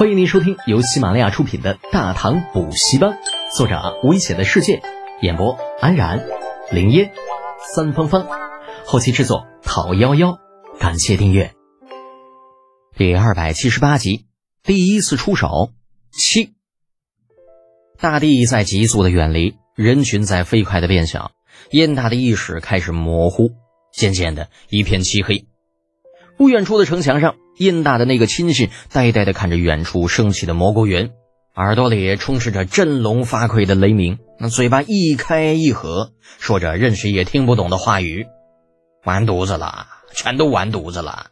欢迎您收听由喜马拉雅出品的《大唐补习班》，作者危险的世界，演播安然、林烟、三芳芳，后期制作陶幺幺。感谢订阅。第二百七十八集，第一次出手七。大地在急速的远离，人群在飞快的变小，燕大的意识开始模糊，渐渐的一片漆黑。不远处的城墙上，燕大的那个亲信呆呆地看着远处升起的蘑菇云，耳朵里充斥着振聋发聩的雷鸣，那嘴巴一开一合，说着任谁也听不懂的话语。完犊子了，全都完犊子了！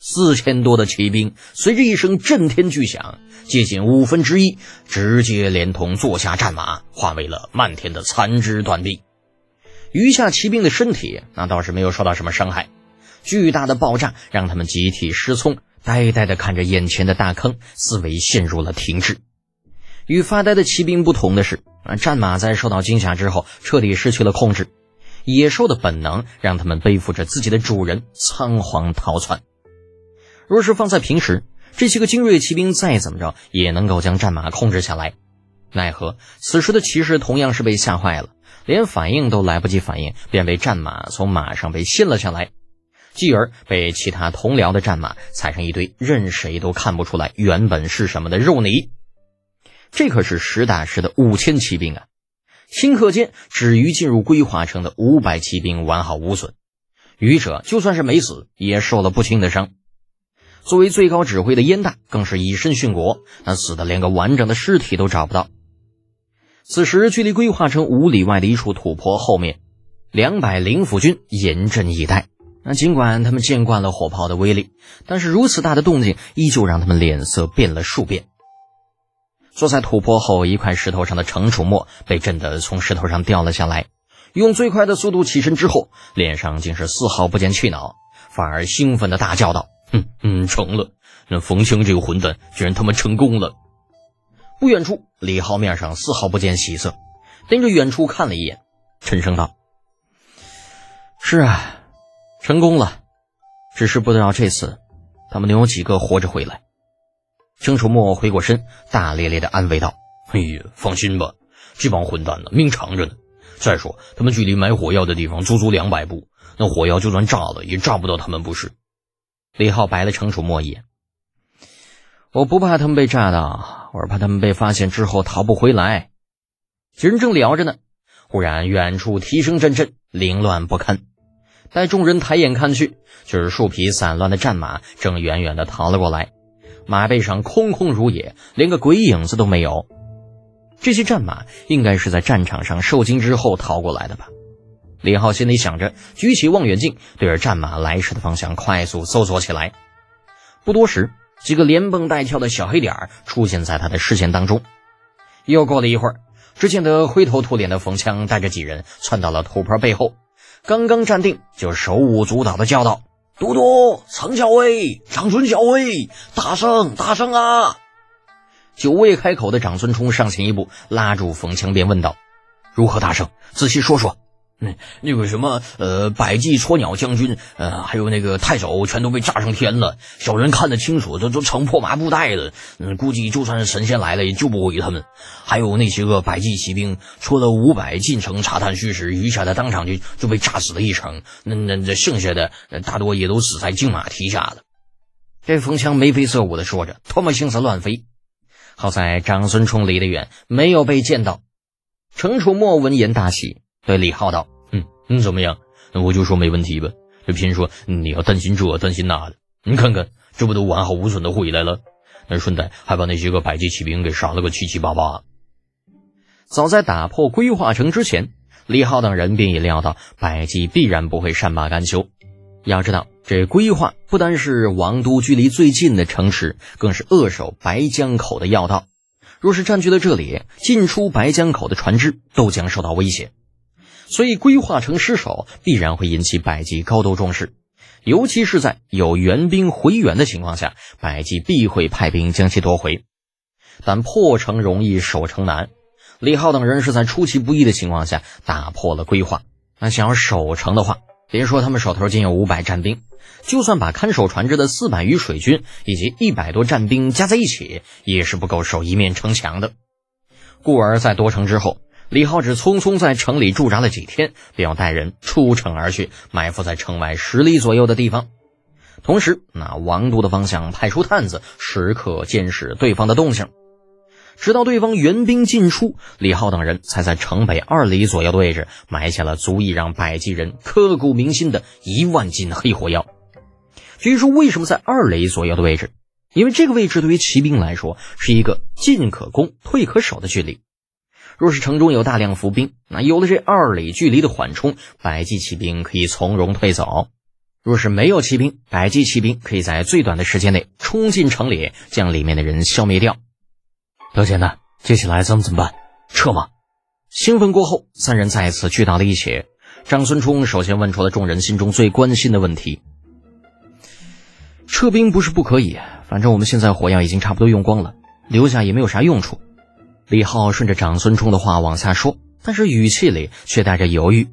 四千多的骑兵随着一声震天巨响，接近五分之一直接连同坐下战马化为了漫天的残肢断臂。余下骑兵的身体那倒是没有受到什么伤害。巨大的爆炸让他们集体失聪，呆呆地看着眼前的大坑，思维陷入了停滞。与发呆的骑兵不同的是，战马在受到惊吓之后彻底失去了控制，野兽的本能让他们背负着自己的主人仓皇逃窜。若是放在平时，这些个精锐骑兵再怎么着也能够将战马控制下来，奈何此时的骑士同样是被吓坏了，连反应都来不及反应，便被战马从马上被掀了下来。继而被其他同僚的战马踩上一堆任谁都看不出来原本是什么的肉泥，这可是实打实的五千骑兵啊！顷刻间，止于进入归化城的五百骑兵完好无损，余者就算是没死，也受了不轻的伤。作为最高指挥的燕大更是以身殉国，那死的连个完整的尸体都找不到。此时，距离归化城五里外的一处土坡后面，两百灵府军严阵以待。那尽管他们见惯了火炮的威力，但是如此大的动静依旧让他们脸色变了数遍。坐在土坡后一块石头上的程楚墨被震得从石头上掉了下来，用最快的速度起身之后，脸上竟是丝毫不见气恼，反而兴奋的大叫道：“哼，嗯，成了！那冯清这个混蛋居然他妈成功了！”不远处，李浩面上丝毫不见喜色，盯着远处看了一眼，沉声道：“是啊。”成功了，只是不知道这次他们能有几个活着回来。程楚墨回过身，大咧咧的安慰道：“哎呀，放心吧，这帮混蛋呢，命长着呢。再说，他们距离埋火药的地方足足两百步，那火药就算炸了，也炸不到他们，不是？”李浩白了程楚墨一眼：“我不怕他们被炸到，我是怕他们被发现之后逃不回来。”几人正聊着呢，忽然远处蹄声阵阵，凌乱不堪。待众人抬眼看去，就是树皮散乱的战马正远远的逃了过来，马背上空空如也，连个鬼影子都没有。这些战马应该是在战场上受惊之后逃过来的吧？李浩心里想着，举起望远镜，对着战马来时的方向快速搜索起来。不多时，几个连蹦带跳的小黑点出现在他的视线当中。又过了一会儿，只见得灰头土脸的冯枪带着几人窜到了土坡背后。刚刚站定，就手舞足蹈的叫道：“嘟嘟，曾校尉，长孙校尉，大圣，大圣啊！”久未开口的长孙冲上前一步，拉住冯强，便问道：“如何大圣？仔细说说。”嗯，那个什么，呃，百骑戳鸟将军，呃，还有那个太守，全都被炸上天了。小人看得清楚，都都成破麻布袋了。嗯，估计就算是神仙来了，也救不回他们。还有那些个百骑骑兵，除了五百进城查探虚实，余下的当场就就被炸死了一成。那那这剩下的大多也都死在金马蹄下了。这冯强眉飞色舞的说着，唾沫星子乱飞。好在长孙冲离得远，没有被见到。程楚墨闻言大喜。对李浩道：“嗯，嗯，怎么样？那我就说没问题吧。这偏说你要担心这担心那的，你看看，这不都完好无损的回来了？那顺带还把那些个百骑骑兵给杀了个七七八八。早在打破归化城之前，李浩等人便已料到百骑必然不会善罢甘休。要知道，这归化不单是王都距离最近的城池，更是扼守白江口的要道。若是占据了这里，进出白江口的船只都将受到威胁。”所以，规划城失守必然会引起百济高度重视，尤其是在有援兵回援的情况下，百济必会派兵将其夺回。但破城容易，守城难。李浩等人是在出其不意的情况下打破了规划。那想要守城的话，别说他们手头仅有五百战兵，就算把看守船只的四百余水军以及一百多战兵加在一起，也是不够守一面城墙的。故而，在夺城之后，李浩只匆匆在城里驻扎了几天，便要带人出城而去，埋伏在城外十里左右的地方。同时，那王都的方向派出探子，时刻监视对方的动静。直到对方援兵尽出，李浩等人才在城北二里左右的位置埋下了足以让百济人刻骨铭心的一万斤黑火药。至于说为什么在二里左右的位置，因为这个位置对于骑兵来说是一个进可攻、退可守的距离。若是城中有大量伏兵，那有了这二里距离的缓冲，百济骑兵可以从容退走；若是没有骑兵，百济骑兵可以在最短的时间内冲进城里，将里面的人消灭掉。老简呢？接下来咱们怎么办？撤吗？兴奋过后，三人再次聚到了一起。长孙冲首先问出了众人心中最关心的问题：撤兵不是不可以，反正我们现在火药已经差不多用光了，留下也没有啥用处。李浩顺着长孙冲的话往下说，但是语气里却带着犹豫。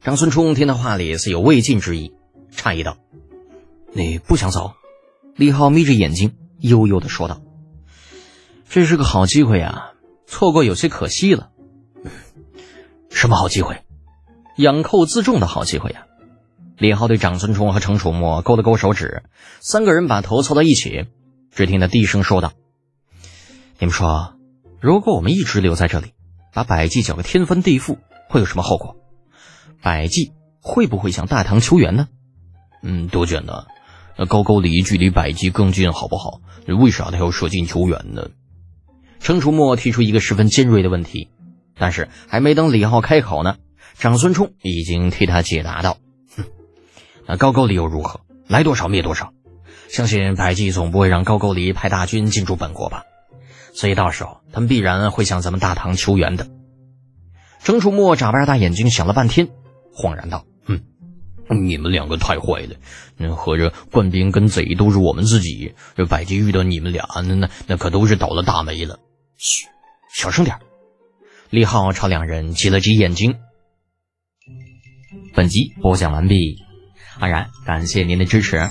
长孙冲听他话里似有未尽之意，诧异道：“你不想走？”李浩眯着眼睛，悠悠的说道。这是个好机会啊，错过有些可惜了。什么好机会？养寇自重的好机会呀！李浩对长孙冲和程楚墨勾了勾手指，三个人把头凑到一起。只听他低声说道：“你们说，如果我们一直留在这里，把百济搅个天翻地覆，会有什么后果？百济会不会向大唐求援呢？”嗯，多卷呢？那高句丽距离百济更近，好不好？为啥他要舍近求远呢？程楚墨提出一个十分尖锐的问题，但是还没等李浩开口呢，长孙冲已经替他解答道：“哼，那高句丽又如何？来多少灭多少。相信百济总不会让高句丽派大军进驻本国吧？所以到时候他们必然会向咱们大唐求援的。”程楚墨眨巴大眼睛，想了半天，恍然道：“哼，你们两个太坏了！那合着官兵跟贼都是我们自己，这百济遇到你们俩，那那那可都是倒了大霉了。”嘘，小声点李浩朝两人挤了挤眼睛。本集播讲完毕，安然感谢您的支持。